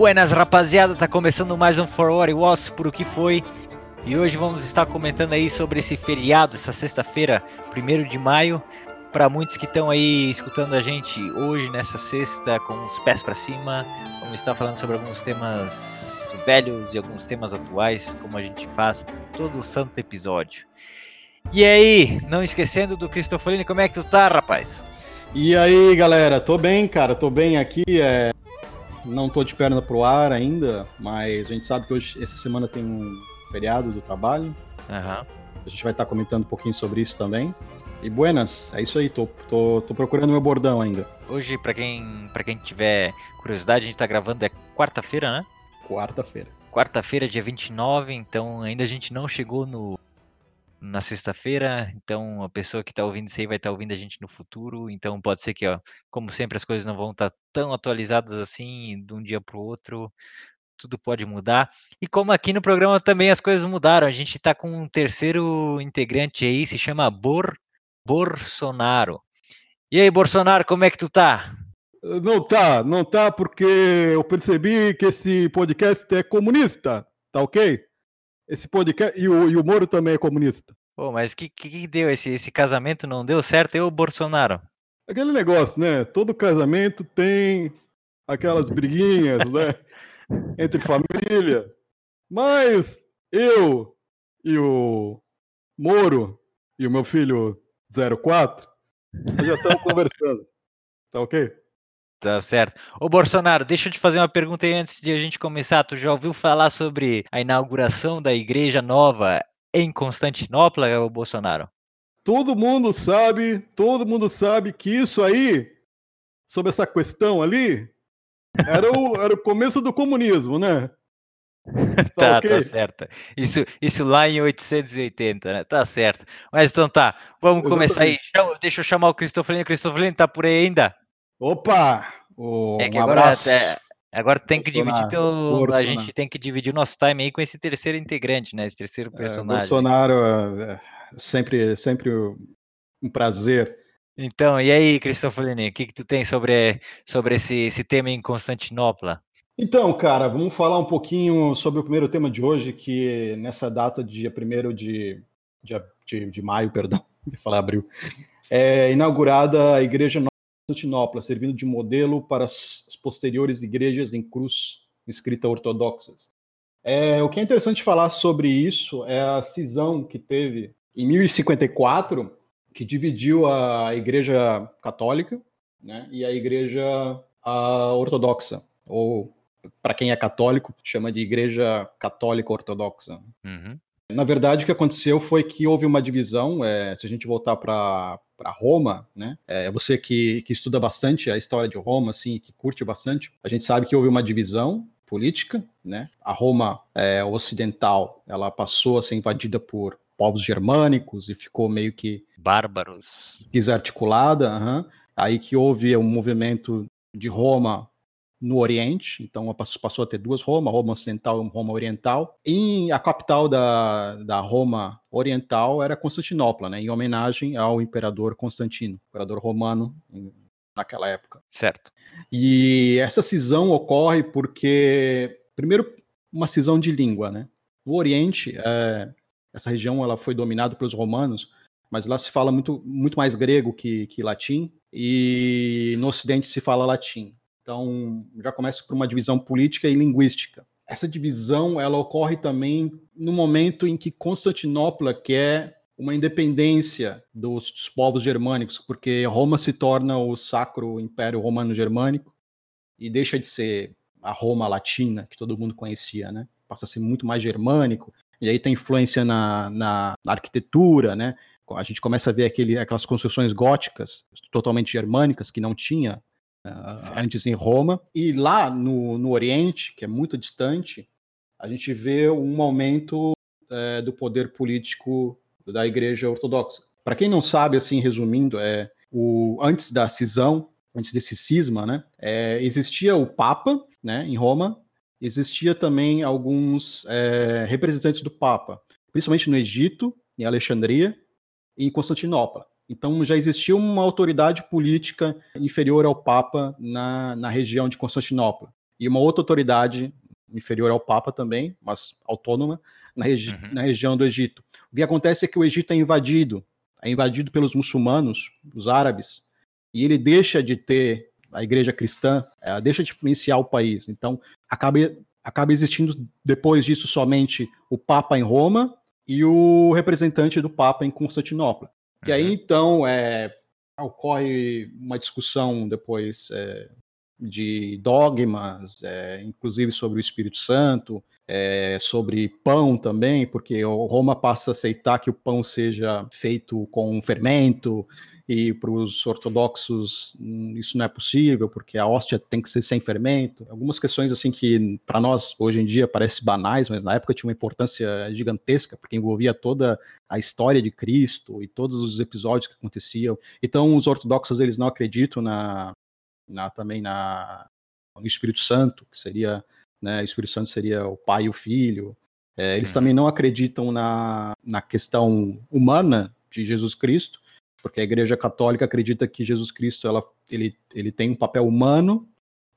Buenas rapaziada, tá começando mais um For What It Was, por o que foi. E hoje vamos estar comentando aí sobre esse feriado, essa sexta-feira, 1 de maio. Para muitos que estão aí escutando a gente hoje, nessa sexta, com os pés para cima, vamos estar falando sobre alguns temas velhos e alguns temas atuais, como a gente faz todo o santo episódio. E aí, não esquecendo do Cristofolini, como é que tu tá, rapaz? E aí, galera, tô bem, cara, tô bem aqui. É... Não tô de perna pro ar ainda, mas a gente sabe que hoje, essa semana tem um feriado do trabalho. Aham. A gente vai estar comentando um pouquinho sobre isso também. E buenas, é isso aí, tô, tô, tô procurando meu bordão ainda. Hoje, para quem, pra quem tiver curiosidade, a gente tá gravando, é quarta-feira, né? Quarta-feira. Quarta-feira, dia 29, então ainda a gente não chegou no na sexta-feira, então a pessoa que está ouvindo isso aí vai estar tá ouvindo a gente no futuro, então pode ser que, ó, como sempre, as coisas não vão estar tá tão atualizadas assim de um dia para o outro, tudo pode mudar. E como aqui no programa também as coisas mudaram, a gente está com um terceiro integrante aí, se chama Bor Bolsonaro. E aí, Bolsonaro, como é que tu tá? Não tá, não tá, porque eu percebi que esse podcast é comunista, tá ok? Esse podcast. E o, e o Moro também é comunista. Pô, mas que, que, que deu? Esse, esse casamento não deu certo? Eu, Bolsonaro? Aquele negócio, né? Todo casamento tem aquelas briguinhas, né? Entre família. Mas eu e o Moro e o meu filho 04 já estamos conversando. Tá ok? Tá certo. Ô Bolsonaro, deixa eu te fazer uma pergunta aí antes de a gente começar. Tu já ouviu falar sobre a inauguração da igreja nova em Constantinopla, ô Bolsonaro? Todo mundo sabe, todo mundo sabe que isso aí, sobre essa questão ali, era o, era o começo do comunismo, né? tá, tá, okay? tá certo. Isso, isso lá em 880, né? Tá certo. Mas então tá, vamos começar aí. Deixa eu chamar o Cristofolino. Cristofolino tá por aí ainda? Opa! Oh, é que um agora, abraço. É, agora tem que dividir teu, a gente tem que dividir o nosso time aí com esse terceiro integrante, né? Esse terceiro é, personagem. É, Bolsonaro é sempre, sempre um prazer. Então, e aí, Cristofolini, o que, que tu tem sobre, sobre esse, esse tema em Constantinopla? Então, cara, vamos falar um pouquinho sobre o primeiro tema de hoje, que nessa data, dia 1 de, de, de maio, perdão, de falar abril, é inaugurada a Igreja Constantinopla, servindo de modelo para as posteriores igrejas em cruz escrita ortodoxas. É, o que é interessante falar sobre isso é a cisão que teve em 1054, que dividiu a Igreja Católica né, e a Igreja a Ortodoxa, ou para quem é católico, chama de Igreja Católica Ortodoxa. Uhum. Na verdade, o que aconteceu foi que houve uma divisão. É, se a gente voltar para para Roma, né? É, você que, que estuda bastante a história de Roma, assim, que curte bastante, a gente sabe que houve uma divisão política, né? A Roma é, ocidental, ela passou a ser invadida por povos germânicos e ficou meio que bárbaros, desarticulada. Uhum. Aí que houve um movimento de Roma no Oriente, então passou a ter duas Roma, Roma Ocidental e Roma Oriental. E a capital da, da Roma Oriental era Constantinopla, né, em homenagem ao imperador Constantino, imperador romano naquela época. Certo. E essa cisão ocorre porque, primeiro, uma cisão de língua, né? No Oriente, é, essa região ela foi dominada pelos romanos, mas lá se fala muito, muito mais grego que, que latim, e no Ocidente se fala latim. Então, já começa por uma divisão política e linguística. Essa divisão ela ocorre também no momento em que Constantinopla quer uma independência dos, povos germânicos, porque Roma se torna o Sacro Império Romano Germânico e deixa de ser a Roma latina que todo mundo conhecia, né? Passa a ser muito mais germânico. E aí tem influência na, na, na arquitetura, né? A gente começa a ver aquele, aquelas construções góticas totalmente germânicas que não tinha antes em Roma. E lá no, no Oriente, que é muito distante, a gente vê um aumento uh, do poder político da Igreja Ortodoxa. Para quem não sabe, assim, resumindo, é o antes da cisão, antes desse cisma, né, é, existia o Papa, né, em Roma, existia também alguns é, representantes do Papa, principalmente no Egito, em Alexandria e em Constantinopla. Então já existia uma autoridade política inferior ao Papa na, na região de Constantinopla. e uma outra autoridade inferior ao Papa também, mas autônoma, na, regi uhum. na região do Egito. O que acontece é que o Egito é invadido, é invadido pelos muçulmanos, os árabes, e ele deixa de ter a igreja cristã, ela deixa de influenciar o país. Então, acaba, acaba existindo depois disso somente o Papa em Roma e o representante do Papa em Constantinopla. Uhum. E aí, então, é, ocorre uma discussão depois é, de dogmas, é, inclusive sobre o Espírito Santo, é, sobre pão também, porque Roma passa a aceitar que o pão seja feito com fermento, e para os ortodoxos hum, isso não é possível, porque a hóstia tem que ser sem fermento. Algumas questões assim que para nós hoje em dia parecem banais, mas na época tinha uma importância gigantesca, porque envolvia toda a história de Cristo e todos os episódios que aconteciam. Então os ortodoxos eles não acreditam na, na também na no Espírito Santo, que seria, né, o Espírito Santo seria o Pai e o Filho. É, eles uhum. também não acreditam na, na questão humana de Jesus Cristo, porque a Igreja Católica acredita que Jesus Cristo ela, ele, ele tem um papel humano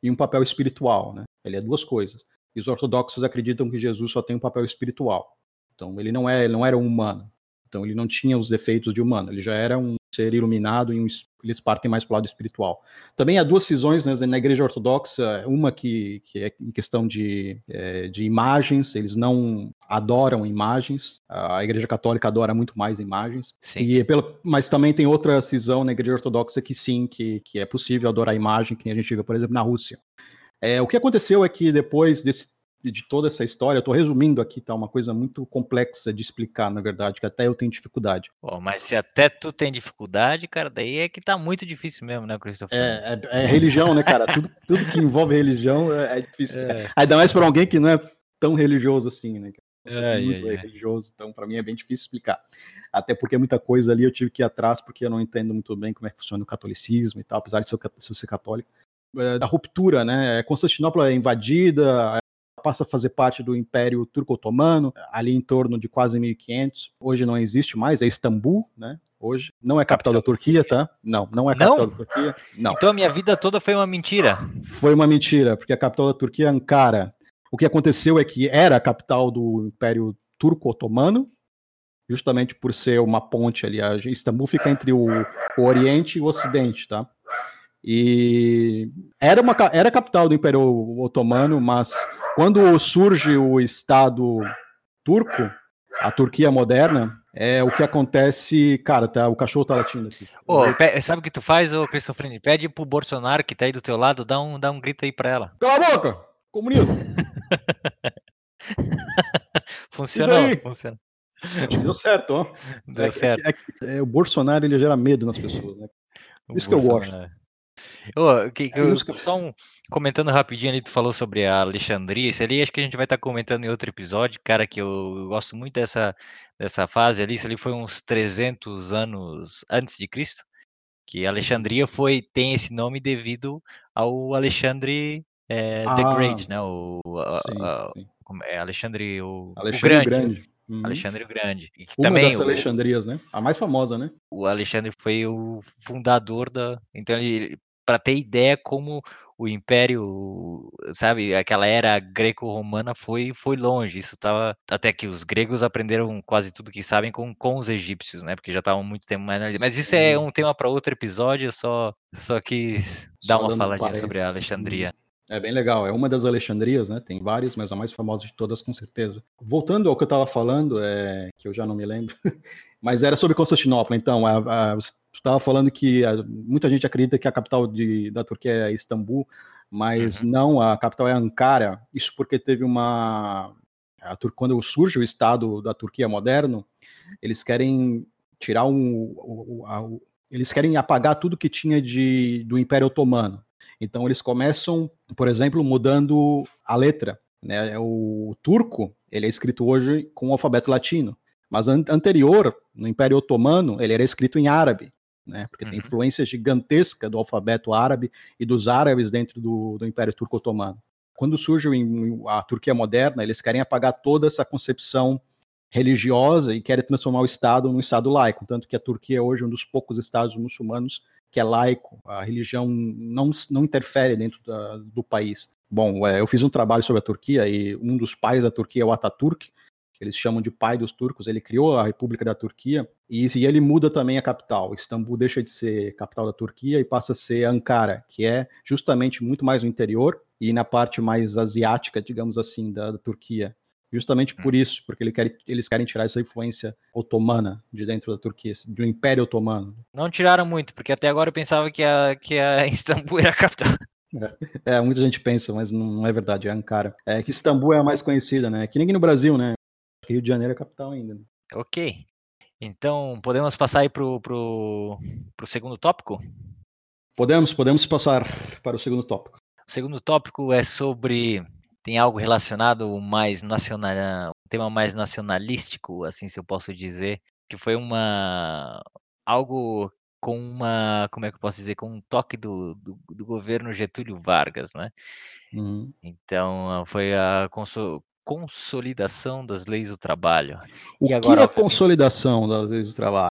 e um papel espiritual, né? Ele é duas coisas. E os ortodoxos acreditam que Jesus só tem um papel espiritual. Então ele não é, ele não era um humano. Então ele não tinha os defeitos de humano. Ele já era um ser iluminado e um, eles partem mais para o lado espiritual. Também há duas cisões né, na igreja ortodoxa, uma que, que é em questão de, é, de imagens, eles não adoram imagens, a igreja católica adora muito mais imagens, sim. E pela, mas também tem outra cisão na igreja ortodoxa que sim, que, que é possível adorar imagem, que a gente vê, por exemplo, na Rússia. É, o que aconteceu é que depois desse de toda essa história, eu estou resumindo aqui, tá? Uma coisa muito complexa de explicar, na verdade, que até eu tenho dificuldade. Pô, mas se até tu tem dificuldade, cara, daí é que tá muito difícil mesmo, né, Christopher? É, é, é religião, né, cara? tudo, tudo que envolve religião é, é difícil. É. Ainda mais para alguém que não é tão religioso assim, né? É, muito é, religioso, então para mim é bem difícil explicar. Até porque muita coisa ali eu tive que ir atrás, porque eu não entendo muito bem como é que funciona o catolicismo e tal, apesar de ser, ser católico. É, da ruptura, né? Constantinopla é invadida, passa a fazer parte do Império Turco-Otomano, ali em torno de quase 1500. Hoje não existe mais, é Istambul, né? Hoje não é capital, capital da Turquia, tá? Não, não é capital não? da Turquia. Não. Então a minha vida toda foi uma mentira. Foi uma mentira, porque a capital da Turquia é Ankara. O que aconteceu é que era a capital do Império Turco-Otomano, justamente por ser uma ponte ali. A Istambul fica entre o, o Oriente e o Ocidente, tá? E era, uma, era a capital do Império Otomano, mas quando surge o Estado turco, a Turquia moderna, é o que acontece. Cara, tá, o cachorro tá latindo aqui. Sabe o que tu faz, ô Cristofrini? Pede pro Bolsonaro que tá aí do teu lado, dá um, dá um grito aí pra ela. Cala a boca! Comunismo! funcionou, funciona. Deu certo, ó. Deu é, certo. É, é, o Bolsonaro ele gera medo nas pessoas, né? Isso que eu gosto. Que, que eu, só um, comentando rapidinho ali, tu falou sobre a Alexandria, isso ali acho que a gente vai estar tá comentando em outro episódio, cara, que eu, eu, gosto muito dessa, dessa fase ali, isso ali foi uns 300 anos antes de Cristo, que Alexandria foi, tem esse nome devido ao Alexandre é, ah, the Great, né, o, sim, a, sim. É, Alexandre o, Alexandre o Grande. grande. Uhum. Alexandre o Grande. E Uma também das Alexandrias, né? A mais famosa, né? O Alexandre foi o fundador da. Então ele, para ter ideia como o Império, sabe, aquela era greco-romana foi foi longe. Isso tava até que os gregos aprenderam quase tudo que sabem com, com os egípcios, né? Porque já estavam muito tempo mais ali. Mas isso é um tema para outro episódio. Só só quis só dar uma faladinha sobre a Alexandria. É bem legal, é uma das Alexandrias, né? Tem várias, mas a mais famosa de todas, com certeza. Voltando ao que eu estava falando, é, que eu já não me lembro, mas era sobre Constantinopla. Então, a, a, estava falando que a, muita gente acredita que a capital de, da Turquia é Istambul, mas uhum. não, a capital é Ankara. Isso porque teve uma. A, quando surge o Estado da Turquia moderno, eles querem tirar um. O, a, eles querem apagar tudo que tinha de, do Império Otomano. Então eles começam, por exemplo, mudando a letra. Né? O turco ele é escrito hoje com o alfabeto latino, mas an anterior, no Império Otomano, ele era escrito em árabe. Né, porque uhum. tem influência gigantesca do alfabeto árabe e dos árabes dentro do, do Império Turco Otomano. Quando surge a Turquia moderna, eles querem apagar toda essa concepção religiosa e querem transformar o Estado num Estado laico, tanto que a Turquia é hoje um dos poucos Estados muçulmanos que é laico, a religião não, não interfere dentro da, do país. Bom, é, eu fiz um trabalho sobre a Turquia e um dos pais da Turquia é o Ataturk, que eles chamam de pai dos turcos. Ele criou a República da Turquia e, e ele muda também a capital. Istambul deixa de ser capital da Turquia e passa a ser Ankara, que é justamente muito mais no interior e na parte mais asiática, digamos assim, da, da Turquia. Justamente por hum. isso, porque ele quer, eles querem tirar essa influência otomana de dentro da Turquia, do Império Otomano. Não tiraram muito, porque até agora eu pensava que a, que a Istambul era a capital. É, é, muita gente pensa, mas não, é verdade, é Ankara. É que Istambul é a mais conhecida, né? Que nem no Brasil, né? Rio de Janeiro é a capital ainda. Né? Ok. Então, podemos passar aí pro, pro, pro segundo tópico? Podemos, podemos passar para o segundo tópico. O segundo tópico é sobre tem algo relacionado mais nacional, um tema mais nacionalístico, assim se eu posso dizer, que foi uma algo com uma, como é que eu posso dizer, com um toque do, do, do governo Getúlio Vargas, né? Uhum. Então foi a consolidação das leis do trabalho. O e agora, que é a consolidação das leis do trabalho?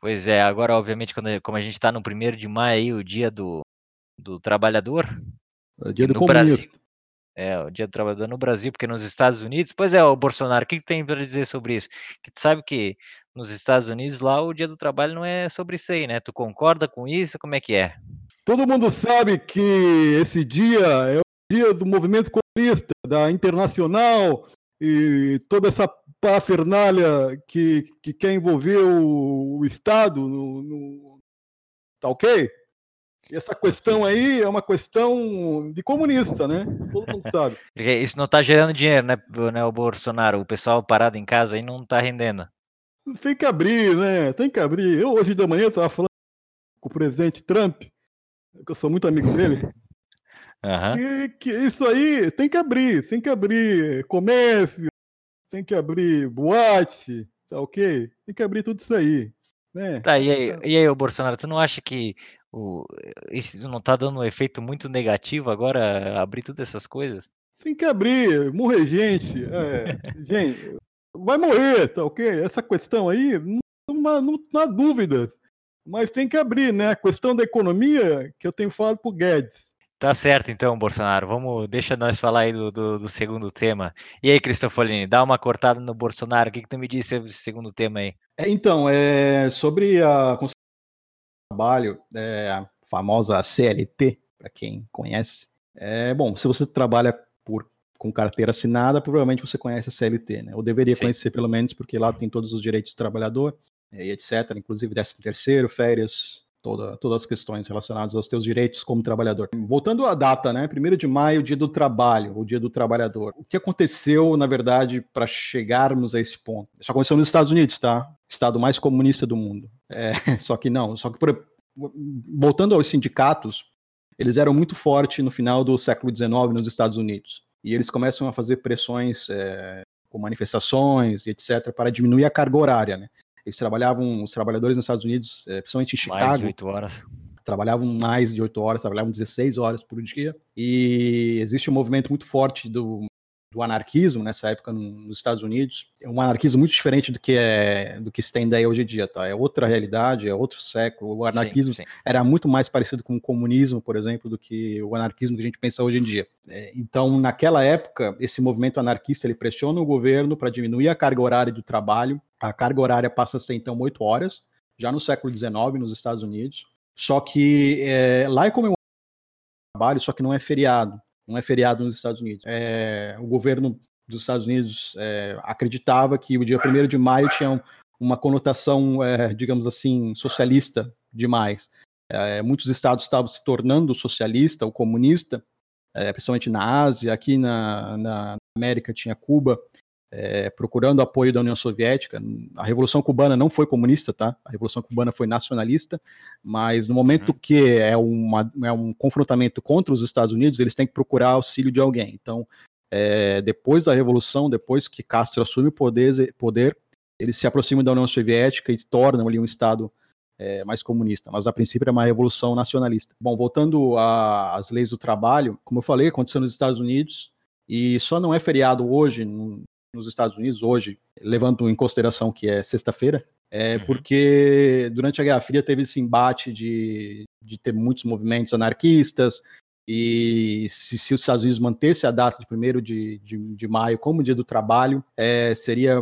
Pois é, agora obviamente quando, como a gente está no primeiro de maio aí, o dia do, do trabalhador, é o dia do no Brasil, é, o Dia do Trabalhador no Brasil, porque nos Estados Unidos, pois é, o Bolsonaro, o que, que tem para dizer sobre isso? Que tu sabe que nos Estados Unidos lá o Dia do Trabalho não é sobre isso aí, né? Tu concorda com isso? Como é que é? Todo mundo sabe que esse dia é o dia do movimento comunista, da Internacional e toda essa parafernália que, que quer envolver o, o Estado no, no... Tá ok? Essa questão aí é uma questão de comunista, né? Todo mundo sabe. Isso não está gerando dinheiro, né, né, o Bolsonaro? O pessoal parado em casa aí não está rendendo. Tem que abrir, né? Tem que abrir. Eu hoje da manhã estava falando com o presidente Trump, que eu sou muito amigo dele. Uhum. E que isso aí tem que abrir, tem que abrir comércio, tem que abrir boate, tá ok? Tem que abrir tudo isso aí. Né? Tá, e aí, e aí, Bolsonaro, tu não acha que o, isso não tá dando um efeito muito negativo agora, abrir todas essas coisas? Tem que abrir, morrer gente. É, gente, vai morrer, tá ok? Essa questão aí, não, não, não há dúvidas. Mas tem que abrir, né? A questão da economia que eu tenho falado pro Guedes. Tá certo, então, Bolsonaro. Vamos, deixa nós falar aí do, do, do segundo tema. E aí, Cristofolini, dá uma cortada no Bolsonaro. O que, que tu me disse sobre esse segundo tema aí? É, então, é, sobre a trabalho, é, a famosa CLT, para quem conhece. É, bom, se você trabalha por, com carteira assinada, provavelmente você conhece a CLT, né? Ou deveria Sim. conhecer pelo menos, porque lá tem todos os direitos do trabalhador, e etc. Inclusive 13 terceiro, férias, toda, todas as questões relacionadas aos teus direitos como trabalhador. Voltando à data, né? 1 de maio, dia do trabalho, o dia do trabalhador. O que aconteceu, na verdade, para chegarmos a esse ponto? Isso aconteceu nos Estados Unidos, tá? Estado mais comunista do mundo. É, só que não, só que por, voltando aos sindicatos, eles eram muito fortes no final do século XIX nos Estados Unidos. E eles começam a fazer pressões é, com manifestações e etc. para diminuir a carga horária, né? Eles trabalhavam, os trabalhadores nos Estados Unidos, é, principalmente em Chicago. Mais de 8 horas. Trabalhavam mais de 8 horas, trabalhavam 16 horas por dia. E existe um movimento muito forte do do anarquismo nessa época nos Estados Unidos. É um anarquismo muito diferente do que é do que se tem daí hoje em dia, tá? É outra realidade, é outro século. O anarquismo sim, sim. era muito mais parecido com o comunismo, por exemplo, do que o anarquismo que a gente pensa hoje em dia. É, então, naquela época, esse movimento anarquista ele pressiona o governo para diminuir a carga horária do trabalho. A carga horária passa a ser então oito horas, já no século XIX nos Estados Unidos. Só que é, lá é como um trabalho, só que não é feriado não é feriado nos Estados Unidos. É, o governo dos Estados Unidos é, acreditava que o dia 1 de maio tinha uma conotação, é, digamos assim, socialista demais. É, muitos estados estavam se tornando socialista ou comunista, é, principalmente na Ásia, aqui na, na América tinha Cuba, é, procurando apoio da União Soviética. A Revolução Cubana não foi comunista, tá? A Revolução Cubana foi nacionalista, mas no momento uhum. que é, uma, é um confrontamento contra os Estados Unidos, eles têm que procurar auxílio de alguém. Então, é, depois da Revolução, depois que Castro assume o poder, poder eles se aproximam da União Soviética e tornam ali um Estado é, mais comunista, mas a princípio é uma revolução nacionalista. Bom, voltando às leis do trabalho, como eu falei, aconteceu nos Estados Unidos e só não é feriado hoje, nos Estados Unidos hoje, levando em consideração que é sexta-feira, É uhum. porque durante a Guerra Fria teve esse embate de, de ter muitos movimentos anarquistas, e se, se, os Estados Unidos mantesse a data de 1 de, de, de maio como dia do trabalho, é, seria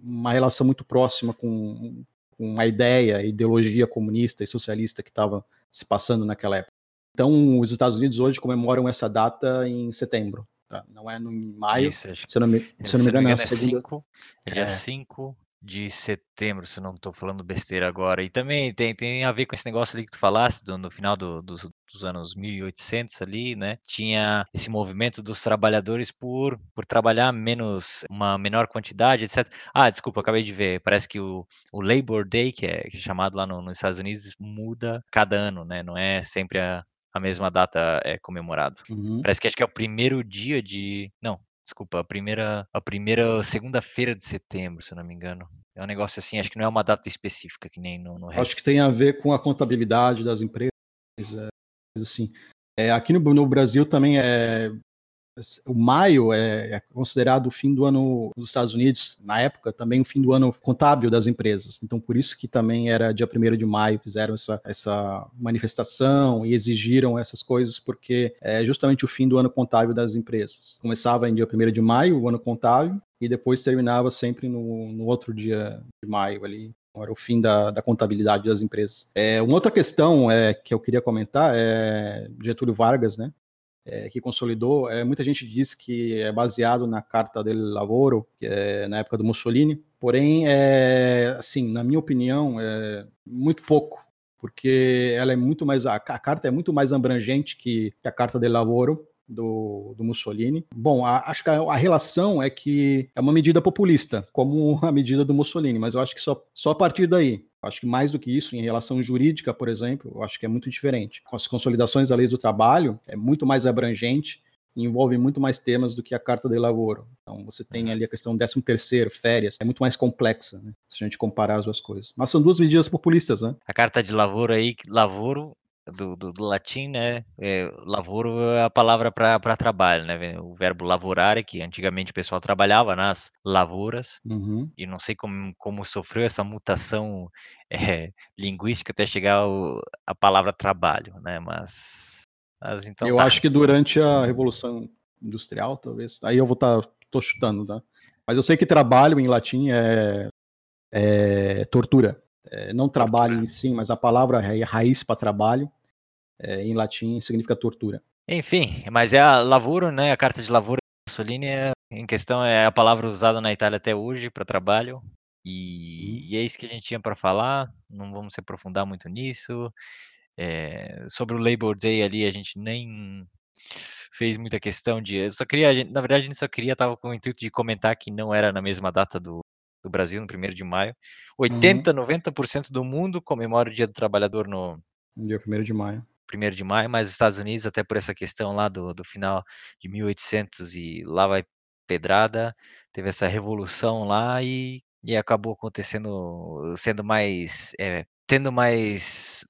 uma relação muito próxima com, com a ideia, a ideologia comunista e socialista que estava se passando naquela época. Então, os Estados Unidos hoje comemoram essa data em setembro. Tá? Não é no maio. Isso, se eu não me, se eu não me engano, é, é, segunda... cinco, é dia 5 é de setembro, se não estou falando besteira agora. E também tem, tem a ver com esse negócio ali que tu falaste, do, no final do, do, dos anos 1800 ali, né? Tinha esse movimento dos trabalhadores por, por trabalhar menos, uma menor quantidade, etc. Ah, desculpa, acabei de ver. Parece que o, o Labor Day, que é, que é chamado lá no, nos Estados Unidos, muda cada ano, né? Não é sempre a, a mesma data é comemorado. Uhum. Parece que acho que é o primeiro dia de. Não, Desculpa, a primeira, a primeira segunda-feira de setembro, se eu não me engano. É um negócio assim, acho que não é uma data específica, que nem no, no resto. Acho que tem a ver com a contabilidade das empresas, é, assim. É, aqui no, no, Brasil também é o maio é, é, considerado o fim do ano nos Estados Unidos, na época, também o fim do ano contábil das empresas. Então, por isso que também era dia 1 de maio, fizeram essa, essa manifestação e exigiram essas coisas, porque é justamente o fim do ano contábil das empresas. Começava em dia 1 de maio, o ano contábil, e depois terminava sempre no, no outro dia de maio ali. Era o fim da, da contabilidade das empresas. É, uma outra questão é, que eu queria comentar é Getúlio Vargas, né? É, que consolidou, é, muita gente diz que é baseado na Carta del Lavoro, é na época do Mussolini, porém, é, assim, na minha opinião, é muito pouco, porque ela é muito mais, a, a carta é muito mais abrangente que, que a Carta del Lavoro, do, do, Mussolini. Bom, a, acho que a, a, relação é que é uma medida populista, como a medida do Mussolini, mas eu acho que só, só a partir daí. Acho que mais do que isso, em relação jurídica, por exemplo, eu acho que é muito diferente. Com as consolidações da lei do trabalho, é muito mais abrangente e envolve muito mais temas do que a Carta de Lavoro. Então, você tem uhum. ali a questão 13 terceiro, férias, é muito mais complexa, né, se a gente comparar as duas coisas. Mas são duas medidas populistas, né? A Carta de Lavoro aí, Lavoro do, do, do, latim, né? É, lavoro é a palavra para trabalho, né? O verbo lavorare, que antigamente o pessoal trabalhava nas lavouras, uhum. e não sei como, como sofreu essa mutação é, linguística até chegar a palavra trabalho, né? Mas, mas então. Eu tá. acho que durante a Revolução Industrial, talvez. Aí eu vou estar. Tá, tô chutando, tá? Mas eu sei que trabalho em latim é, é tortura é, não trabalho em si, mas a palavra raiz para trabalho, é, em latim, significa tortura. Enfim, mas é a lavoro, né? A carta de lavoro Mussolini é, em questão é a palavra usada na Itália até hoje para trabalho. E, uhum. e, é isso que a gente tinha para falar. Não vamos se aprofundar muito nisso. É, sobre o Labor Day ali, a gente nem fez muita questão de. Eu só queria, na verdade, a gente só queria, estava com o intuito de comentar que não era na mesma data do, do Brasil, no 1 de maio. 80, uhum. 90% do mundo comemora o Dia do Trabalhador no dia 1 de maio. 1 de maio, mas os Estados Unidos, até por essa questão lá do, do final de 1800 e lá vai pedrada, teve essa revolução lá e, e acabou acontecendo, sendo mais, é, tendo mais,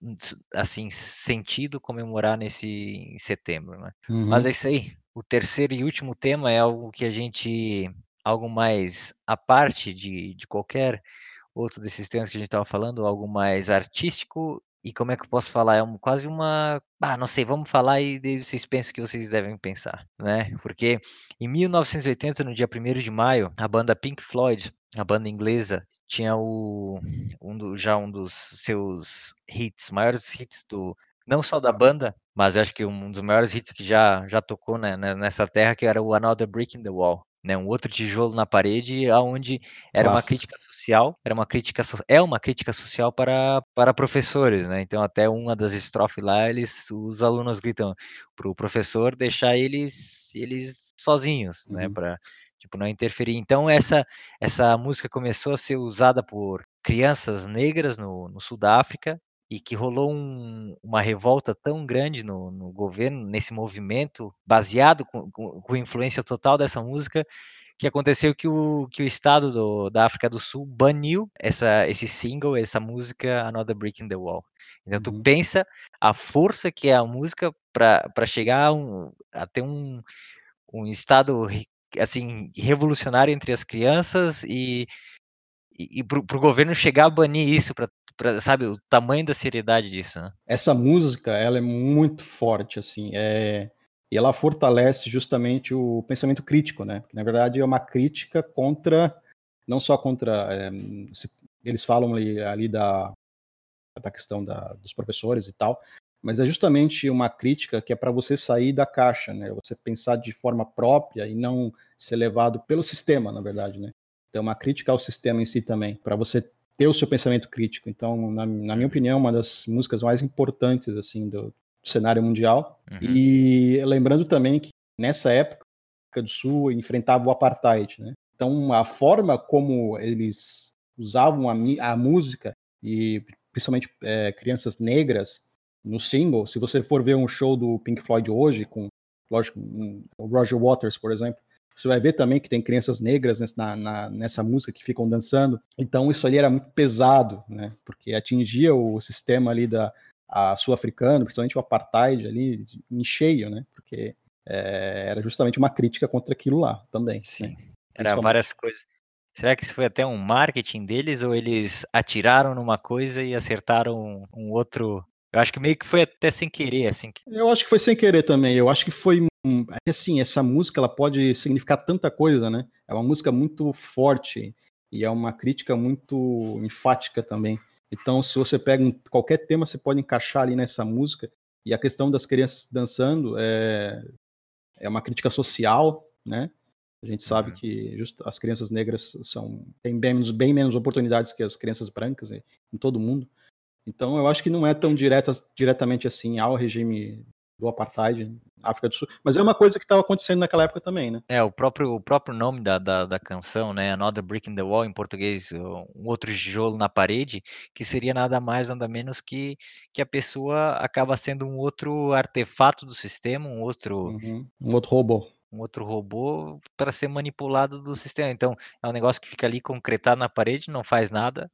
assim, sentido comemorar nesse em setembro, né? Uhum. Mas é isso aí. O terceiro e último tema é algo que a gente algo mais à parte de, de qualquer outro desses temas que a gente estava falando, algo mais artístico e como é que eu posso falar? É um, quase uma. Ah, não sei, vamos falar e vocês pensam o que vocês devem pensar, né? Porque em 1980, no dia 1 de maio, a banda Pink Floyd, a banda inglesa, tinha o, um do, já um dos seus hits, maiores hits do. Não só da banda, mas acho que um dos maiores hits que já, já tocou né, nessa terra, que era o Another Brick in the Wall né, um outro tijolo na parede, aonde era Nossa. uma crítica social, era uma crítica é uma crítica social para, para professores, né? Então até uma das estrofes lá, eles os alunos gritam para o professor deixar eles eles sozinhos, né, uhum. né, para tipo não interferir. Então essa essa música começou a ser usada por crianças negras no, no sul da África e que rolou um, uma revolta tão grande no, no, governo, nesse movimento, baseado com, com, com, influência total dessa música, que aconteceu que o, que o Estado do, da África do Sul baniu essa, esse single, essa música Another Brick in the Wall. Então uhum. tu pensa a força que é a música para chegar a, um, a ter um, um estado assim revolucionário entre as crianças e e, e pro, pro governo chegar a banir isso, pra, pra, sabe, o tamanho da seriedade disso, né? Essa música, ela é muito forte, assim, é... e ela fortalece justamente o pensamento crítico, né? Na verdade, é uma crítica contra, não só contra, é, eles falam ali, ali da, da questão da, dos professores e tal, mas é justamente uma crítica que é para você sair da caixa, né? Você pensar de forma própria e não ser levado pelo sistema, na verdade, né? Então, é uma crítica ao sistema em si também, para você ter o seu pensamento crítico. Então, na, na, minha opinião, uma das músicas mais importantes assim do, do cenário mundial. Uhum. E lembrando também que nessa época, do Sul enfrentava o apartheid, né? Então, a forma como eles usavam a, a música e principalmente é, crianças negras no single. Se você for ver um show do Pink Floyd hoje, com, lógico, o Roger Waters, por exemplo, você vai ver também que tem crianças negras nessa, na, nessa música que ficam dançando. Então isso ali era muito pesado, né? Porque atingia o sistema ali da sul-africano, principalmente o apartheid ali em cheio, né? Porque é, era justamente uma crítica contra aquilo lá também. Né? Sim. Né? Era várias coisas. Será que isso foi até um marketing deles ou eles atiraram numa coisa e acertaram um outro eu acho que meio que foi até sem querer, assim. Eu acho que foi sem querer também. Eu acho que foi é assim, essa música ela pode significar tanta coisa, né? É uma música muito forte e é uma crítica muito enfática também. Então, se você pega um, qualquer tema, você pode encaixar ali nessa música. E a questão das crianças dançando é, é uma crítica social, né? A gente sabe uhum. que just, as crianças negras são têm bem menos, bem menos oportunidades que as crianças brancas em, em todo mundo. Então, eu acho que não é tão direta, diretamente assim ao regime do apartheid África do Sul, mas é uma coisa que estava acontecendo naquela época também, né? É, o próprio, o próprio nome da, da, da, canção, né, Another Brick in the Wall, em português, um outro tijolo na parede, que seria nada mais, nada menos que, que a pessoa acaba sendo um outro artefato do sistema, um outro... Uhum. Um outro robô um outro robô para ser manipulado do sistema. Então, é um negócio que fica ali concretado na parede, não faz nada.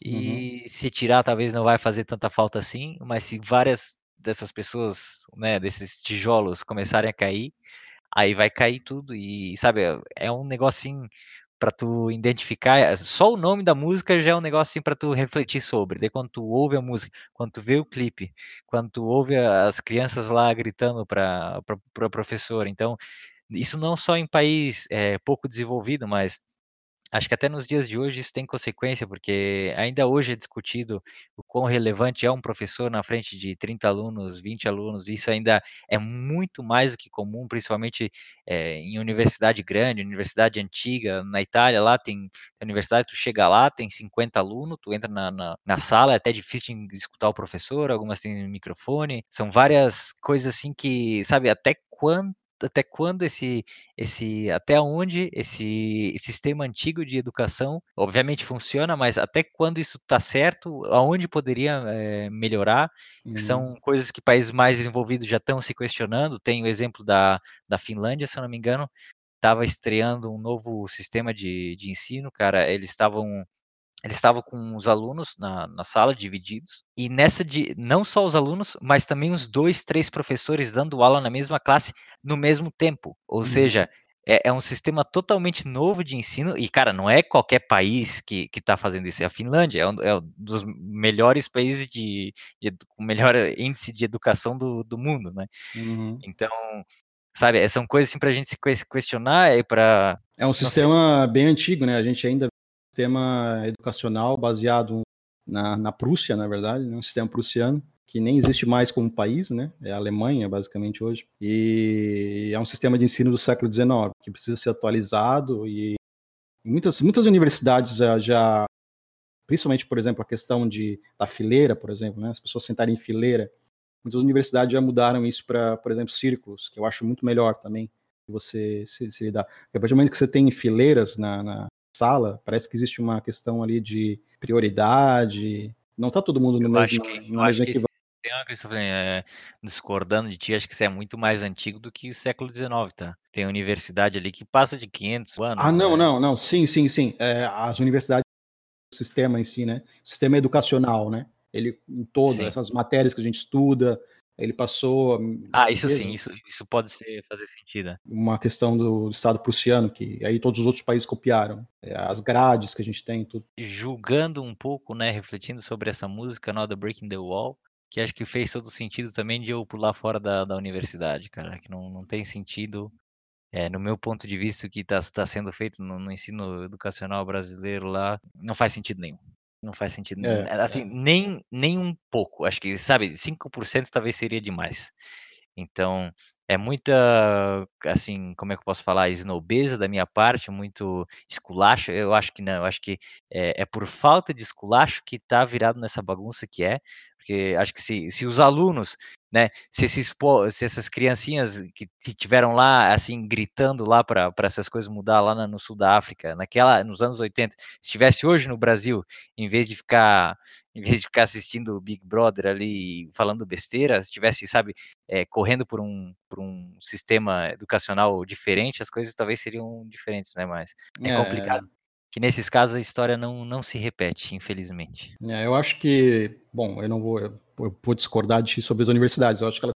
E uhum. se tirar, talvez não vai fazer tanta falta assim, mas se várias dessas pessoas, né, desses tijolos começarem a cair, aí vai cair tudo e, sabe, é um negocinho para tu identificar, só o nome da música já é um negócio assim para tu refletir sobre. Daí quando tu ouve a música, quando tu vê o clipe, quando tu ouve as crianças lá gritando para para professora. Então, isso não só em país é, pouco desenvolvido, mas Acho que até nos dias de hoje isso tem consequência, porque ainda hoje é discutido o quão relevante é um professor na frente de 30 alunos, 20 alunos, isso ainda é muito mais do que comum, principalmente é, em universidade grande, universidade antiga, na Itália, lá tem universidade, tu chega lá, tem 50 alunos, tu entra na, na, na sala, é até difícil escutar o professor, algumas têm microfone, são várias coisas assim que, sabe, até quando até quando esse, esse, até onde esse sistema antigo de educação, obviamente funciona, mas até quando isso está certo, aonde poderia é, melhorar, uhum. são coisas que países mais desenvolvidos já estão se questionando. Tem o exemplo da, da Finlândia, se eu não me engano, estava estreando um novo sistema de, de ensino, cara, eles estavam ele estava com os alunos na, na sala, divididos, e nessa de não só os alunos, mas também os dois, três professores dando aula na mesma classe no mesmo tempo. Ou uhum. seja, é, é, um sistema totalmente novo de ensino, e, cara, não é qualquer país que está fazendo isso, é a Finlândia, é um, é um dos melhores países de, de, com melhor índice de educação do, do mundo, né? Uhum. Então, sabe, são coisas assim para a gente se questionar e para... É um sistema bem antigo, né? A gente ainda sistema educacional baseado na, na Prússia, na verdade, né, um sistema prussiano, que nem existe mais como país, né? É a Alemanha, basicamente, hoje. E é um sistema de ensino do século XIX, que precisa ser atualizado e muitas, muitas universidades já, já principalmente, por exemplo, a questão de, da fileira, por exemplo, né? As pessoas sentarem em fileira. Muitas universidades já mudaram isso para, por exemplo, círculos, que eu acho muito melhor também você se, se a partir do momento que você tem fileiras na, na, sala, parece que existe uma questão ali de prioridade. Não está todo mundo no mesmo, que, no mesmo equivalente. É, discordando de ti, acho que isso é muito mais antigo do que o século XIX, tá? Tem universidade ali que passa de 500 anos. Ah, não, é. não, não, sim, sim, sim. É, as universidades, o sistema em si, né? O sistema educacional, né? Ele, em todas essas matérias que a gente estuda, Ele passou. Ah, isso sim, isso, isso pode ser, fazer sentido. Né? Uma questão do Estado prussiano, que aí todos os outros países copiaram. É, as grades que a gente tem, tudo. Julgando um pouco, né, refletindo sobre essa música, Not the Breaking the Wall, que acho que fez todo sentido também de eu pular fora da, da universidade, cara, que não, não tem sentido, é, no meu ponto de vista, o que está tá sendo feito no, no, ensino educacional brasileiro lá, não faz sentido nenhum. Não faz sentido, é, assim, é. nem, nem um pouco. Acho que, sabe, 5% talvez seria demais. Então, é muita, assim, como é que eu posso falar, esnobeza da minha parte, muito esculacho. Eu acho que não, eu acho que é, é por falta de esculacho que está virado nessa bagunça que é, porque acho que se, se os alunos, né, se, esses, se essas criancinhas que, que tiveram lá, assim, gritando lá para essas coisas mudar lá no sul da África, naquela, nos anos 80, se estivesse hoje no Brasil, em vez de ficar em vez de ficar assistindo o Big Brother ali falando besteira, se tivesse, sabe, é, correndo por um, por um sistema educacional diferente, as coisas talvez seriam diferentes, né? Mas é, é complicado. Que nesses casos a história não, não se repete, infelizmente. É, eu acho que, bom, eu não vou, eu vou discordar de sobre as universidades. Eu acho que elas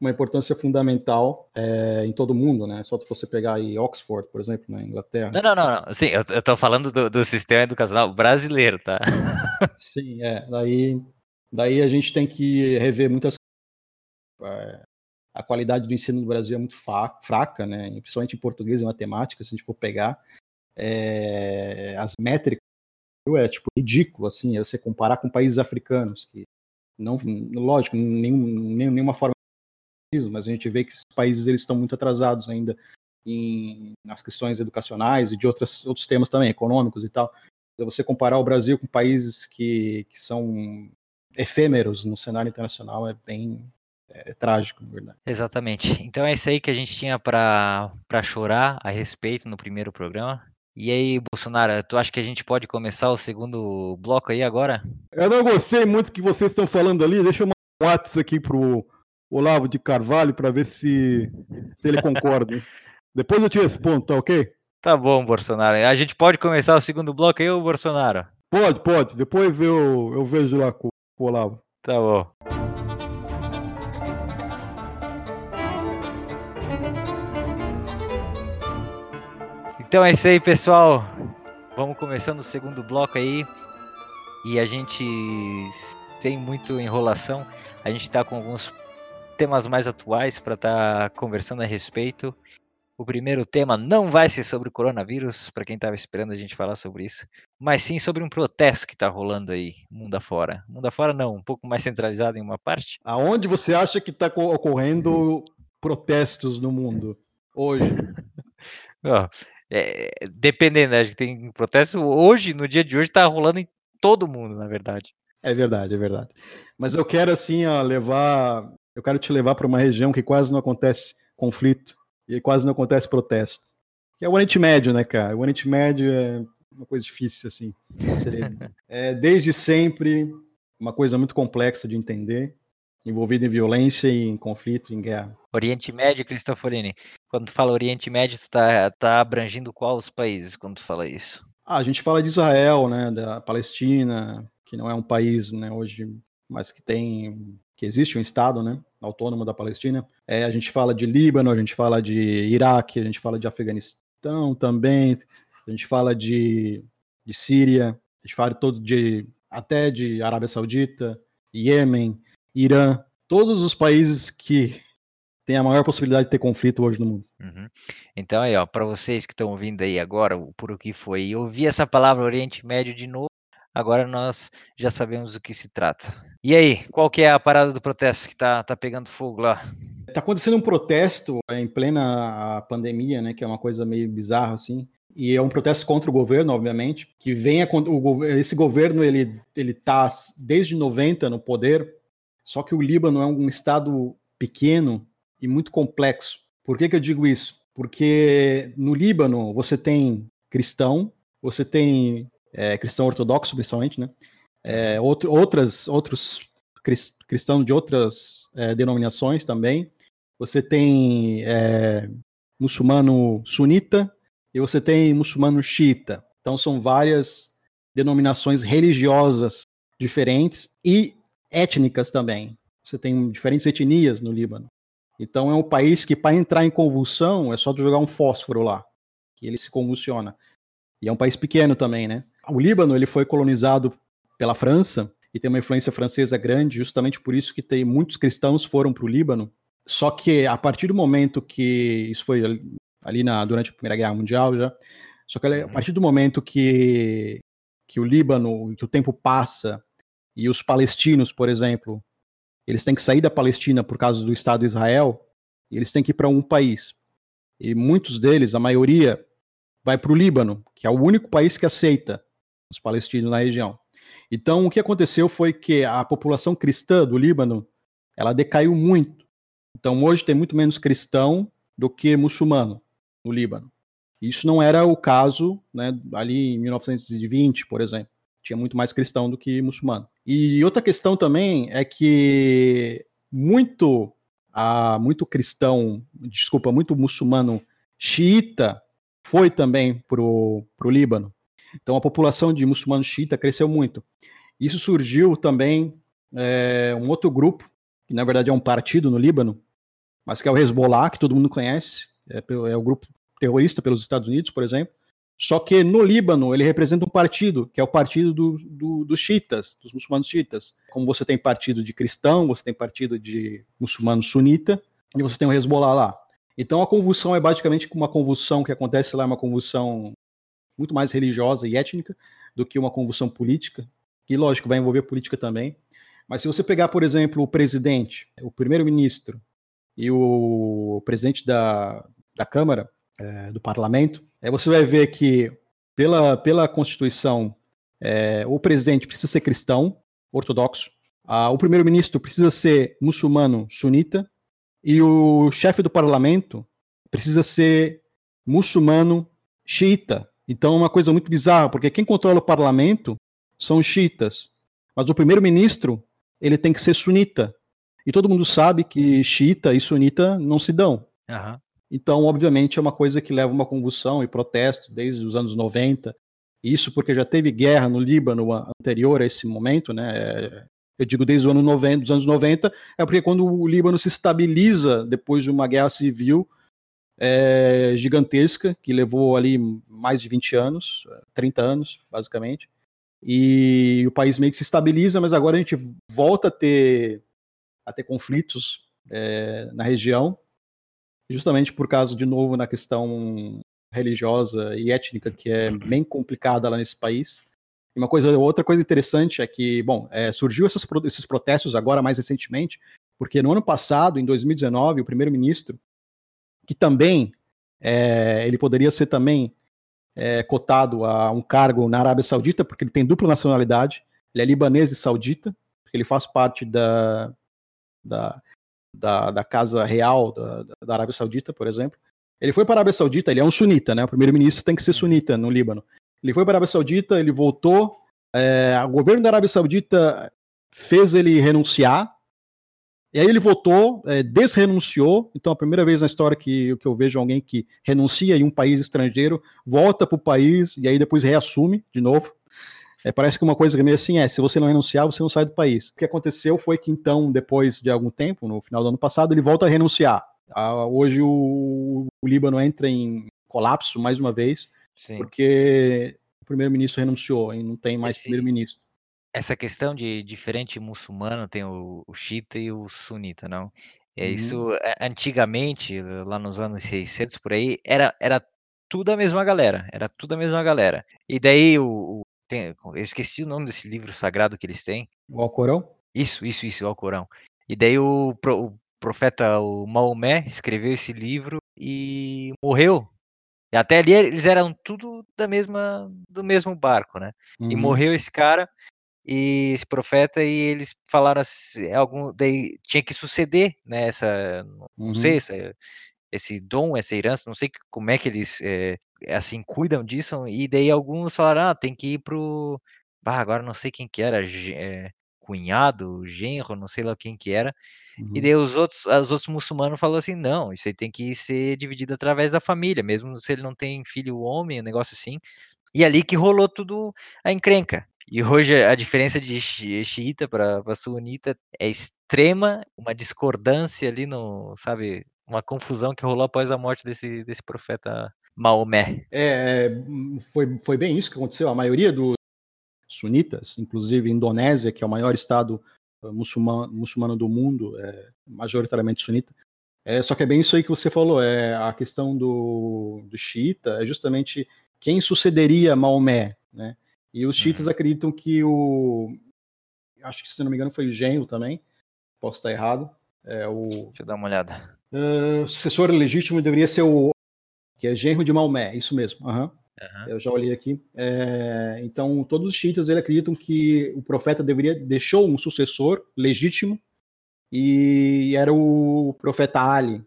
uma importância fundamental é, em todo mundo, né? Só se você pegar aí Oxford, por exemplo, na Inglaterra. Não, não, não. não. Sim, eu, eu tô falando do, do, sistema educacional brasileiro, tá? Sim, é. Daí, daí a gente tem que rever muitas é, a qualidade do ensino no Brasil é muito fraca, né? Principalmente em português e matemática, se a gente for pegar é, as métricas é tipo ridículo assim, você comparar com países africanos que não, lógico, nenhum, nenhuma forma mas a gente vê que esses países eles estão muito atrasados ainda em, nas questões educacionais e de outras, outros temas também, econômicos e tal. Se você comparar o Brasil com países que, que são efêmeros no cenário internacional, é bem é, é trágico, na verdade. Exatamente. Então é isso aí que a gente tinha para chorar a respeito no primeiro programa. E aí, Bolsonaro, tu acha que a gente pode começar o segundo bloco aí agora? Eu não gostei muito do que vocês estão falando ali. Deixa eu mandar um WhatsApp aqui pro, Olavo de Carvalho para ver se, se ele concorda. Depois eu te respondo, tá ok? Tá bom, Bolsonaro. A gente pode começar o segundo bloco aí, Bolsonaro? Pode, pode. Depois eu, eu vejo lá com, com o Olavo. Tá bom. Então é isso aí, pessoal. Vamos começando o segundo bloco aí. E a gente, sem muito enrolação, a gente tá com alguns temas mais atuais para estar tá conversando a respeito. O primeiro tema não vai ser sobre o coronavírus, para quem estava esperando a gente falar sobre isso, mas sim sobre um protesto que está rolando aí, mundo afora. Mundo afora não, um pouco mais centralizado em uma parte. Aonde você acha que está ocorrendo protestos no mundo hoje? oh, é, dependendo, acho que tem protesto hoje, no dia de hoje, está rolando em todo mundo, na verdade. É verdade, é verdade. Mas eu quero assim ó, levar eu quero te levar para uma região que quase não acontece conflito e quase não acontece protesto. Que é o Oriente Médio, né, cara? O Oriente Médio é uma coisa difícil, assim. É desde sempre uma coisa muito complexa de entender, envolvida em violência e em conflito, em guerra. Oriente Médio, Cristoforini. Quando tu fala Oriente Médio, tu está tá abrangindo quais países quando tu fala isso? Ah, a gente fala de Israel, né, da Palestina, que não é um país, né, hoje, mas que tem que existe um Estado né, autônomo da Palestina. É, a gente fala de Líbano, a gente fala de Iraque, a gente fala de Afeganistão também, a gente fala de, de Síria, a gente fala todo de, até de Arábia Saudita, Iêmen, Irã, todos os países que têm a maior possibilidade de ter conflito hoje no mundo. Uhum. Então aí, ó, para vocês que estão ouvindo aí agora, por o que foi, ouvir essa palavra Oriente Médio de novo, agora nós já sabemos do que se trata. E aí, qual que é a parada do protesto que tá, tá pegando fogo lá? Tá acontecendo um protesto é, em plena pandemia, né, que é uma coisa meio bizarra assim. E é um protesto contra o governo, obviamente, que vem a, o, esse governo ele ele tá desde 90 no poder, só que o Líbano é um estado pequeno e muito complexo. Por que que eu digo isso? Porque no Líbano você tem cristão, você tem é, cristão ortodoxo, principalmente, né? É, outro, outras, outros cristãos de outras é, denominações também. Você tem é, muçulmano sunita e você tem muçulmano xiita. Então são várias denominações religiosas diferentes e étnicas também. você tem diferentes etnias no Líbano. Então é um país que para entrar em convulsão é só tu jogar um fósforo lá, que ele se convulsiona. E é um país pequeno também, né? O Líbano ele foi colonizado pela França e tem uma influência francesa grande, justamente por isso que tem muitos cristãos foram para o Líbano. Só que a partir do momento que isso foi ali na, durante a Primeira Guerra Mundial já, só que a uhum. partir do momento que que o Líbano, que o tempo passa e os palestinos, por exemplo, eles têm que sair da Palestina por causa do Estado de Israel, eles têm que ir para um país. E muitos deles, a maioria, vai para o Líbano, que é o único país que aceita os palestinos na região. Então, o que aconteceu foi que a população cristã do Líbano, ela decaiu muito. Então, hoje tem muito menos cristão do que muçulmano no Líbano. Isso não era o caso né, ali em 1920, por exemplo. Tinha muito mais cristão do que muçulmano. E outra questão também é que muito, muito cristão, desculpa, muito muçulmano xiita foi também para o Líbano. Então a população de muçulmanos xiita cresceu muito. Isso surgiu também é, um outro grupo, que na verdade é um partido no Líbano, mas que é o Hezbollah, que todo mundo conhece, é, é o grupo terrorista pelos Estados Unidos, por exemplo. Só que no Líbano ele representa um partido, que é o partido do, do, dos xiitas, dos muçulmanos xiitas. Como você tem partido de cristão, você tem partido de muçulmano sunita, e você tem o Hezbollah lá. Então a convulsão é basicamente uma convulsão que acontece lá, é uma convulsão muito mais religiosa e étnica do que uma convulsão política, que lógico vai envolver política também. Mas se você pegar, por exemplo, o presidente, o primeiro-ministro e o presidente da, da Câmara, é, do parlamento, aí você vai ver que, pela, pela Constituição, é, o presidente precisa ser cristão, ortodoxo, a, o primeiro-ministro precisa ser muçulmano sunita, e o chefe do parlamento precisa ser muçulmano xiita. Então é uma coisa muito bizarra, porque quem controla o parlamento são os xiitas, mas o primeiro-ministro ele tem que ser sunita. E todo mundo sabe que xiita e sunita não se dão. Uhum. Então, obviamente, é uma coisa que leva uma convulsão e protesto desde os anos 90. Isso porque já teve guerra no Líbano anterior a esse momento, né? É, eu digo desde os anos 90, dos anos 90, é porque quando o Líbano se estabiliza depois de uma guerra civil é, gigantesca, que levou ali mais de 20 anos, 30 anos, basicamente, e o país meio que se estabiliza, mas agora a gente volta a ter, a ter conflitos é, na região, justamente por causa, de novo, na questão religiosa e étnica, que é bem complicada lá nesse país. E uma coisa, outra coisa interessante é que, bom, é, surgiu essas, esses protestos agora mais recentemente, porque no ano passado, em 2019, o primeiro-ministro, que também é, ele poderia ser também é, cotado a um cargo na Arábia Saudita, porque ele tem dupla nacionalidade, ele é libanês e saudita, ele faz parte da, da da, da Casa Real da, da Arábia Saudita, por exemplo. Ele foi para a Arábia Saudita, ele é um sunita, né? O primeiro-ministro tem que ser sunita no Líbano. Ele foi para a Arábia Saudita, ele voltou. É, o governo da Arábia Saudita fez ele renunciar. E aí ele voltou, é, desrenunciou. Então, a primeira vez na história que, que eu vejo alguém que renuncia em um país estrangeiro, volta para o país e aí depois reassume de novo. É, parece que uma coisa que meio assim é, se você não renunciar, você não sai do país. O que aconteceu foi que então, depois de algum tempo, no final do ano passado, ele volta a renunciar. Ah, hoje o, o, Líbano entra em colapso mais uma vez, Sim. porque o primeiro-ministro renunciou e não tem mais primeiro-ministro. Essa questão de diferente muçulmano, tem o, o xiita e o sunita, não? É, uhum. Isso, é, antigamente, lá nos anos 600 por aí, era, era tudo a mesma galera, era tudo a mesma galera. E daí o, tem, eu esqueci o nome desse livro sagrado que eles têm. O Alcorão? Isso, isso, isso, o Alcorão. E daí o, o profeta o Maomé escreveu esse livro e morreu. E até ali eles eram tudo da mesma do mesmo barco, né? Uhum. E morreu esse cara e esse profeta e eles falaram assim, algum daí tinha que suceder né essa não uhum. sei essa, esse dom essa herança não sei como é que eles é, assim, cuidam disso, e daí alguns falaram, ah, tem que ir pro. Ah, agora não sei quem que era, é, cunhado, genro, não sei lá quem que era. Uhum. E daí os outros, os outros muçulmanos falaram assim, não, isso aí tem que ser dividido através da família, mesmo se ele não tem filho homem, um negócio assim. E ali que rolou tudo a encrenca. E hoje a diferença de xiita para sunita é extrema, uma discordância ali no, sabe, uma confusão que rolou após a morte desse, desse profeta Maomé. É, foi, foi bem isso que aconteceu. A maioria dos sunitas, inclusive Indonésia, que é o maior estado eh, muçulmano, muçulmano do mundo, é majoritariamente sunita. É, só que é bem isso aí que você falou, é a questão do, do xiita, é justamente quem sucederia Maomé, né? E os xiitas uhum. acreditam que o, acho que se não me engano foi o genro também, posso estar errado, é o... Deixa eu dar uma olhada. Uh, sucessor legítimo deveria ser o que é genro de Maomé, isso mesmo. Uhum. Uhum. Eu já olhei aqui. É, então, todos os xiitas ele acreditam que o profeta deveria deixou um sucessor legítimo e era o profeta Ali.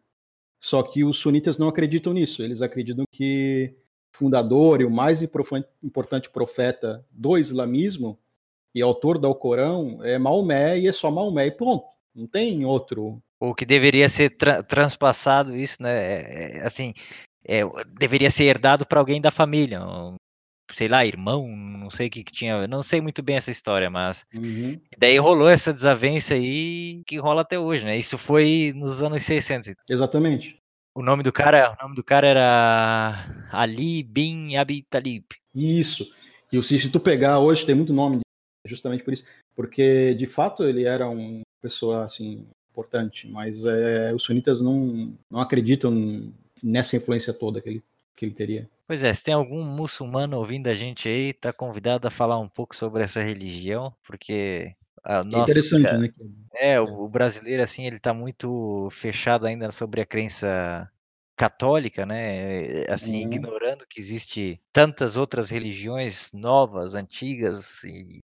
Só que os sunitas não acreditam nisso. Eles acreditam que o fundador e o mais importante profeta do islamismo e autor do Alcorão é Maomé e é só Maomé e pronto. Não tem outro. O que deveria ser tra transpassado isso, né? É, é, assim, é, deveria ser herdado para alguém da família, um, sei lá, irmão, não sei o que, que, tinha, não sei muito bem essa história, mas uhum. daí rolou essa desavença aí que rola até hoje, né? Isso foi nos anos 60. Exatamente. O nome do cara, o nome do cara era Ali bin Abi Talib. Isso. E se tu pegar hoje tem muito nome justamente por isso, porque de fato ele era uma pessoa assim importante, mas é, os sunitas não, não acreditam nessa influência toda que ele, que ele teria. Pois é, se tem algum muçulmano ouvindo a gente aí, tá convidado a falar um pouco sobre essa religião, porque a nossa, é interessante, né? É, o brasileiro assim, ele tá muito fechado ainda sobre a crença católica, né? Assim, uhum. ignorando que existe tantas outras religiões novas, antigas e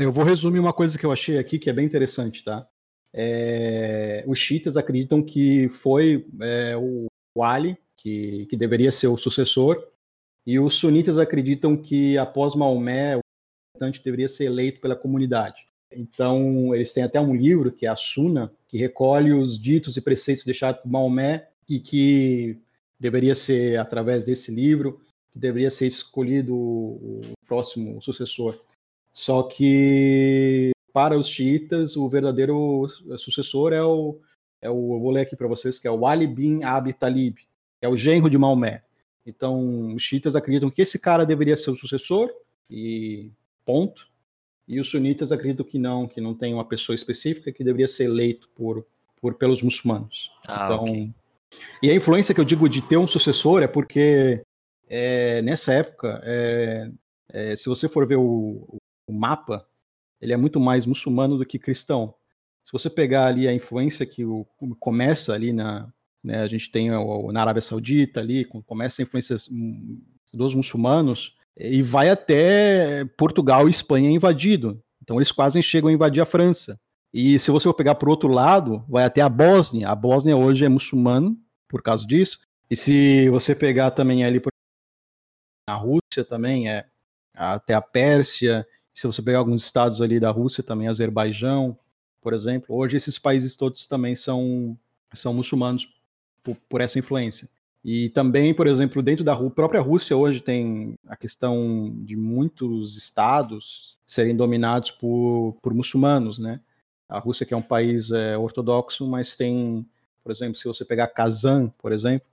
eu vou resumir uma coisa que eu achei aqui que é bem interessante, tá? É, os chiitas acreditam que foi é, o, o Ali que, que deveria ser o sucessor, e os sunitas acreditam que após Maomé, o representante deveria ser eleito pela comunidade. Então, eles têm até um livro, que é a Suna, que recolhe os ditos e preceitos deixados por Maomé e que deveria ser, através desse livro, que deveria ser escolhido o próximo sucessor. Só que para os xiitas, o verdadeiro sucessor é o, é o vou ler aqui para vocês, que é o Ali bin Abi Talib, que é o genro de Maomé. Então, os xiitas acreditam que esse cara deveria ser o sucessor, e ponto. E os sunitas acreditam que não, que não tem uma pessoa específica que deveria ser eleito por, por pelos muçulmanos. Ah, então, okay. E a influência que eu digo de ter um sucessor é porque é, nessa época, é, é, se você for ver o, o mapa, ele é muito mais muçulmano do que cristão. Se você pegar ali a influência que o, começa ali na, né, a gente tem o, na Arábia Saudita ali, começa a influência dos muçulmanos e vai até Portugal e Espanha invadido. Então eles quase chegam a invadir a França. E se você for pegar por outro lado, vai até a Bósnia. A Bósnia hoje é muçulmano por causa disso. E se você pegar também ali por a Rússia também é até a Pérsia se você pegar alguns estados ali da Rússia também, Azerbaijão, por exemplo, hoje esses países todos também são, são muçulmanos por, por essa influência. E também, por exemplo, dentro da própria Rússia hoje tem a questão de muitos estados serem dominados por, por muçulmanos, né? A Rússia que é um país é, ortodoxo, mas tem, por exemplo, se você pegar Kazan, por exemplo,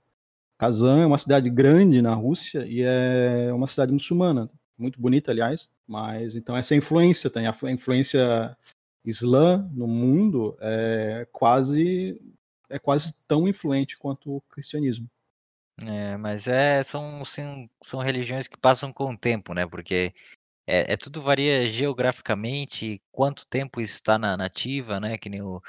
Kazan é uma cidade grande na Rússia e é uma cidade muçulmana muito bonita, aliás. Mas então essa influência tem a influência islã no mundo é quase é quase tão influente quanto o cristianismo. É, mas é são sim, são religiões que passam com o tempo, né? Porque é, é tudo varia geograficamente, quanto tempo está na nativa, né? Que nem o,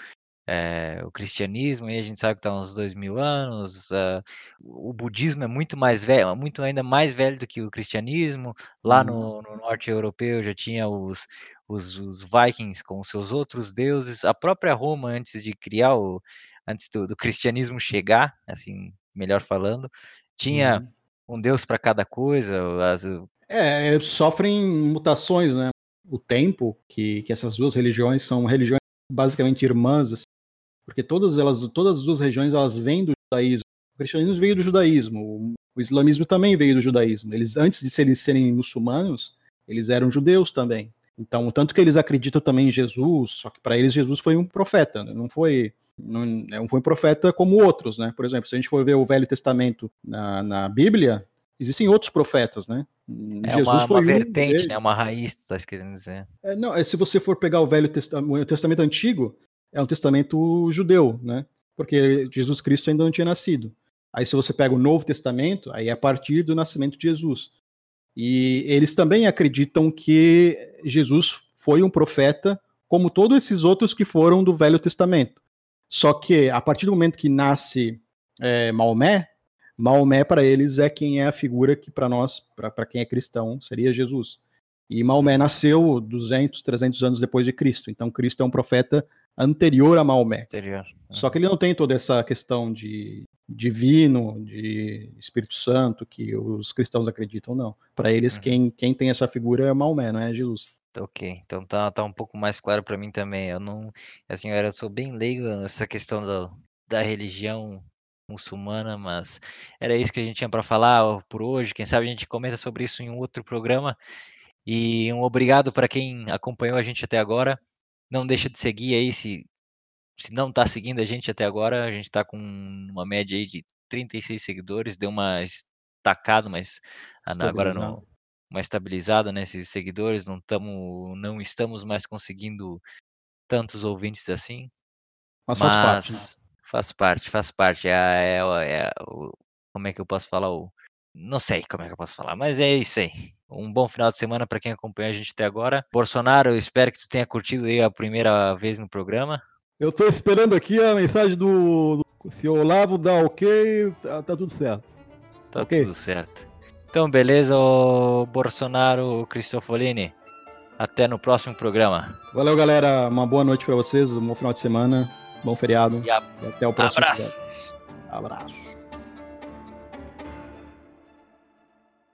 é, o cristianismo, e a gente sabe que está uns dois mil anos, uh, o budismo é muito mais velho, muito ainda mais velho do que o cristianismo, lá uhum. no, no, norte europeu já tinha os, os, os, vikings com seus outros deuses, a própria Roma, antes de criar o, antes do, do cristianismo chegar, assim, melhor falando, tinha uhum. um deus para cada coisa, as, é, sofrem mutações, né? O tempo que, que essas duas religiões são religiões basicamente irmãs, assim, porque todas elas, todas as duas regiões, elas vêm do judaísmo. O cristianismo veio do judaísmo, o islamismo também veio do judaísmo. Eles, antes de serem, serem muçulmanos, eles eram judeus também. Então, tanto que eles acreditam também em Jesus, só que para eles Jesus foi um profeta, né? não foi não, não foi um profeta como outros, né? Por exemplo, se a gente for ver o Velho Testamento na, na Bíblia, existem outros profetas, né? É Jesus uma, foi uma vertente, um né? Uma raiz, está querendo dizer. É, não, é, se você for pegar o Velho Testamento, o Testamento Antigo, é um testamento judeu, né? Porque Jesus Cristo ainda não tinha nascido. Aí, se você pega o Novo Testamento, aí é a partir do nascimento de Jesus. E eles também acreditam que Jesus foi um profeta, como todos esses outros que foram do Velho Testamento. Só que a partir do momento que nasce é, Maomé, Maomé para eles é quem é a figura que para nós, para quem é cristão, seria Jesus. E Maomé nasceu 200, 300 anos depois de Cristo. Então Cristo é um profeta anterior a Maomé. Anterior. É. Só que ele não tem toda essa questão de divino, de Espírito Santo que os cristãos acreditam, não. Para eles, uhum. quem, quem tem essa figura é Maomé, não é Jesus. Ok, então tá, tá um pouco mais claro para mim também. Eu não, assim, eu sou bem leigo nessa questão da, da religião muçulmana, mas era isso que a gente tinha para falar por hoje. Quem sabe a gente comenta sobre isso em um outro programa. E um obrigado para quem acompanhou a gente até agora. Não deixa de seguir aí se se não está seguindo a gente até agora, a gente está com uma média aí de 36 seguidores, deu uma estacada, mas agora não uma estabilizada nesses seguidores, não estamos não estamos mais conseguindo tantos ouvintes assim. Mas, mas faz parte. Né? Faz parte, faz parte. É, é, é, como é que eu posso falar? O, não sei como é que eu posso falar, mas é isso aí. Um bom final de semana para quem acompanha a gente até agora. Bolsonaro, eu espero que tu tenha curtido aí a primeira vez no programa. Eu estou esperando aqui a mensagem do, do se o Olavo dá ok, tá, tá tudo certo. Tá okay. tudo certo. Então, beleza, o Bolsonaro Cristofolini. Até no próximo programa. Valeu, galera. Uma boa noite para vocês, um bom final de semana, bom feriado. E, a... e até o próximo. Abraço. Abraço.